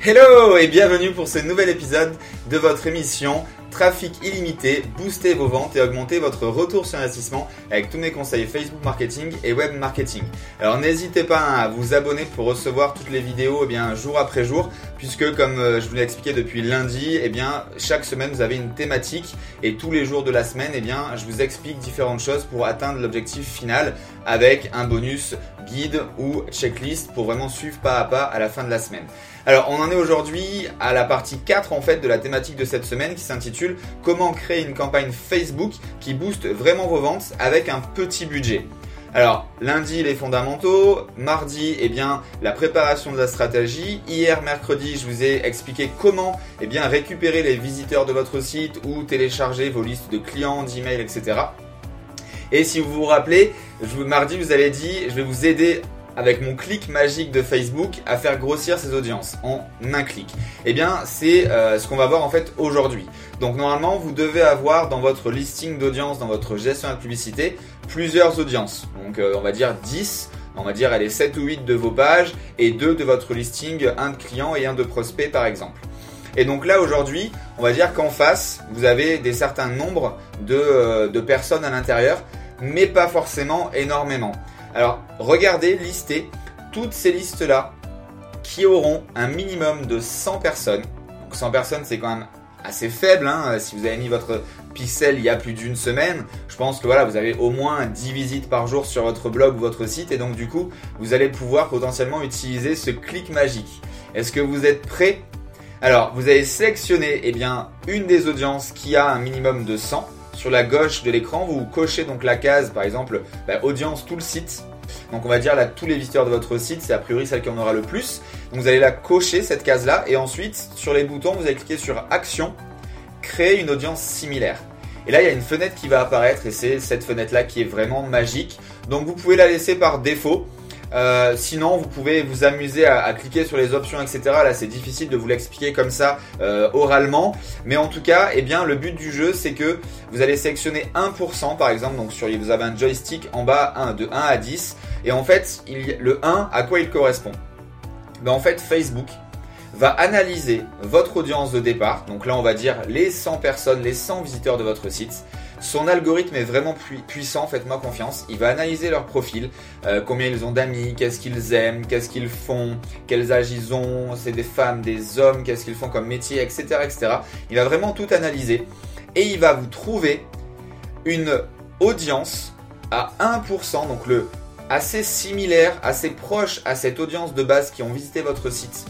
Hello et bienvenue pour ce nouvel épisode de votre émission Trafic illimité, booster vos ventes et augmenter votre retour sur investissement avec tous mes conseils Facebook marketing et web marketing. Alors n'hésitez pas hein, à vous abonner pour recevoir toutes les vidéos eh bien, jour après jour puisque comme euh, je vous l'ai expliqué depuis lundi, eh bien, chaque semaine vous avez une thématique et tous les jours de la semaine, eh bien, je vous explique différentes choses pour atteindre l'objectif final avec un bonus guide ou checklist pour vraiment suivre pas à pas à la fin de la semaine. Alors on en est aujourd'hui à la partie 4 en fait de la thématique de cette semaine qui s'intitule Comment créer une campagne Facebook qui booste vraiment vos ventes avec un petit budget? Alors, lundi, les fondamentaux. Mardi, eh bien, la préparation de la stratégie. Hier, mercredi, je vous ai expliqué comment, eh bien, récupérer les visiteurs de votre site ou télécharger vos listes de clients, d'emails, etc. Et si vous vous rappelez, je, mardi, vous avez dit, je vais vous aider avec mon clic magique de Facebook à faire grossir ses audiences en un clic Eh bien, c'est euh, ce qu'on va voir en fait aujourd'hui. Donc normalement, vous devez avoir dans votre listing d'audience, dans votre gestion de la publicité, plusieurs audiences. Donc euh, on va dire 10, on va dire est 7 ou 8 de vos pages et 2 de votre listing, un de clients et un de prospects par exemple. Et donc là aujourd'hui, on va dire qu'en face, vous avez des certains nombres de, euh, de personnes à l'intérieur, mais pas forcément énormément. Alors, regardez, listez toutes ces listes-là qui auront un minimum de 100 personnes. Donc 100 personnes, c'est quand même assez faible. Hein. Si vous avez mis votre pixel il y a plus d'une semaine, je pense que voilà, vous avez au moins 10 visites par jour sur votre blog ou votre site. Et donc du coup, vous allez pouvoir potentiellement utiliser ce clic magique. Est-ce que vous êtes prêt Alors, vous allez sélectionner eh bien, une des audiences qui a un minimum de 100 sur la gauche de l'écran, vous cochez donc la case, par exemple, bah, audience tout le site. Donc on va dire là tous les visiteurs de votre site, c'est a priori celle qui en aura le plus. Donc vous allez la cocher cette case là et ensuite sur les boutons vous allez cliquer sur action, créer une audience similaire. Et là il y a une fenêtre qui va apparaître et c'est cette fenêtre là qui est vraiment magique. Donc vous pouvez la laisser par défaut. Euh, sinon, vous pouvez vous amuser à, cliquer sur les options, etc. Là, c'est difficile de vous l'expliquer comme ça euh, oralement, mais en tout cas, eh bien, le but du jeu, c'est que vous allez sélectionner 1% par exemple. Donc, sur vous avez un joystick en bas, 1 de 1 à 10, et en fait, le 1, à quoi il correspond? Ben, en fait, Facebook va analyser votre audience de départ. Donc là, on va dire les 100 personnes, les 100 visiteurs de votre site son algorithme est vraiment puissant, faites-moi confiance. Il va analyser leur profil, euh, combien ils ont d'amis, qu'est-ce qu'ils aiment, qu'est-ce qu'ils font, quels âges ils ont, c'est des femmes, des hommes, qu'est-ce qu'ils font comme métier, etc., etc. Il va vraiment tout analyser et il va vous trouver une audience à 1%, donc le assez similaire, assez proche à cette audience de base qui ont visité votre site.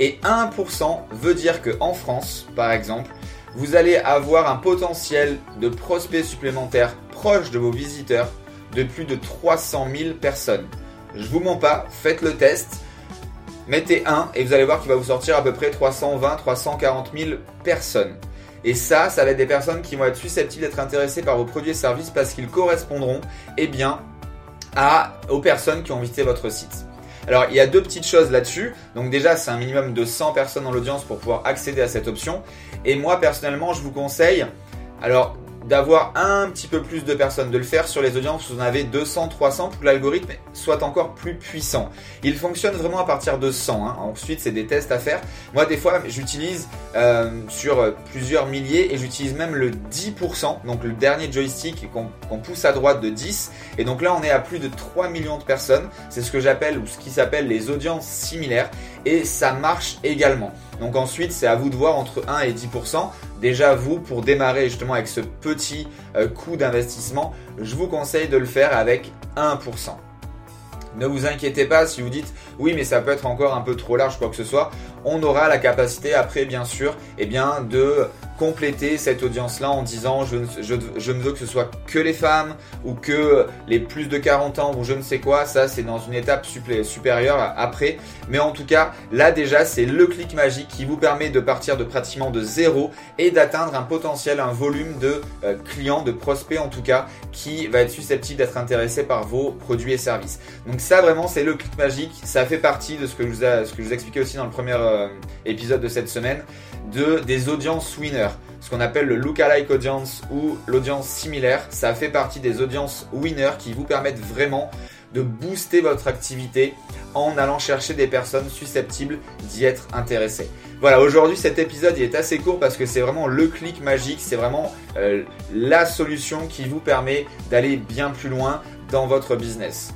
Et 1% veut dire que en France, par exemple, vous allez avoir un potentiel de prospects supplémentaires proches de vos visiteurs de plus de 300 000 personnes. Je vous mens pas, faites le test. Mettez 1 et vous allez voir qu'il va vous sortir à peu près 320, 340 000 personnes. Et ça, ça va être des personnes qui vont être susceptibles d'être intéressées par vos produits et services parce qu'ils correspondront, eh bien, aux personnes qui ont visité votre site. Alors il y a deux petites choses là-dessus. Donc déjà c'est un minimum de 100 personnes dans l'audience pour pouvoir accéder à cette option. Et moi personnellement je vous conseille, alors d'avoir un petit peu plus de personnes, de le faire sur les audiences vous en avez 200, 300 pour que l'algorithme soit encore plus puissant. Il fonctionne vraiment à partir de 100. Hein. Ensuite, c'est des tests à faire. Moi, des fois, j'utilise euh, sur plusieurs milliers et j'utilise même le 10%, donc le dernier joystick qu'on pousse à droite de 10. Et donc là, on est à plus de 3 millions de personnes. C'est ce que j'appelle ou ce qui s'appelle les audiences similaires. Et ça marche également. Donc ensuite, c'est à vous de voir entre 1 et 10%. Déjà, vous, pour démarrer justement avec ce petit euh, coût d'investissement, je vous conseille de le faire avec 1%. Ne vous inquiétez pas si vous dites oui mais ça peut être encore un peu trop large quoi que ce soit. On aura la capacité après bien sûr eh bien, de compléter cette audience-là en disant je, ne veux que ce soit que les femmes ou que les plus de 40 ans ou je ne sais quoi, ça c'est dans une étape supérieure après. Mais en tout cas, là déjà c'est le clic magique qui vous permet de partir de pratiquement de zéro et d'atteindre un potentiel, un volume de euh, clients, de prospects en tout cas, qui va être susceptible d'être intéressé par vos produits et services. Donc ça vraiment c'est le clic magique, ça fait partie de ce que je vous, ai, ce que je vous expliquais aussi dans le premier euh, épisode de cette semaine, de, des audiences winners ce qu'on appelle le lookalike audience ou l'audience similaire. Ça fait partie des audiences winners qui vous permettent vraiment de booster votre activité en allant chercher des personnes susceptibles d'y être intéressées. Voilà, aujourd'hui cet épisode il est assez court parce que c'est vraiment le clic magique, c'est vraiment euh, la solution qui vous permet d'aller bien plus loin dans votre business.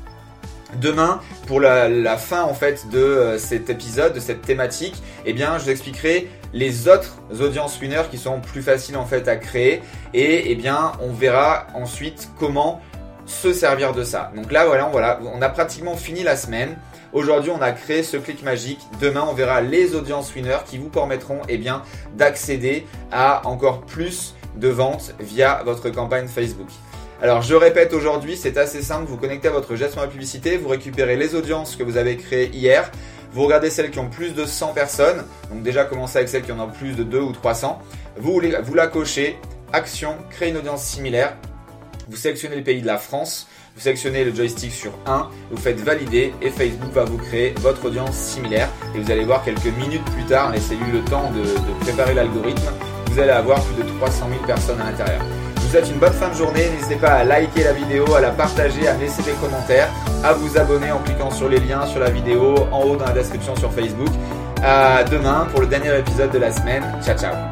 Demain, pour la, fin en fait de euh, cet épisode, de cette thématique, eh bien, je vous expliquerai les autres audiences winners qui sont plus faciles en fait à créer et eh bien, on verra ensuite comment se servir de ça. Donc là, voilà, voilà, on a pratiquement fini la semaine. Aujourd'hui, on a créé ce clic magique. Demain, on verra les audiences winners qui vous permettront eh bien, d'accéder à encore plus de ventes via votre campagne Facebook. Alors je répète aujourd'hui, c'est assez simple, vous connectez à votre gestion de publicité, vous récupérez les audiences que vous avez créées hier, vous regardez celles qui ont plus de 100 personnes, donc déjà commencez avec celles qui en ont plus de 2 ou 300, vous, vous la cochez, action, créer une audience similaire, vous sélectionnez le pays de la France, vous sélectionnez le joystick sur 1, vous faites valider et Facebook va vous créer votre audience similaire et vous allez voir quelques minutes plus tard, laissez-lui le temps de préparer l'algorithme, vous allez avoir plus de 300 000 personnes à l'intérieur. Vous souhaite une bonne fin de journée. N'hésitez pas à liker la vidéo, à la partager, à laisser des commentaires, à vous abonner en cliquant sur les liens sur la vidéo en haut dans la description sur Facebook. Demain pour le dernier épisode de la semaine. Ciao ciao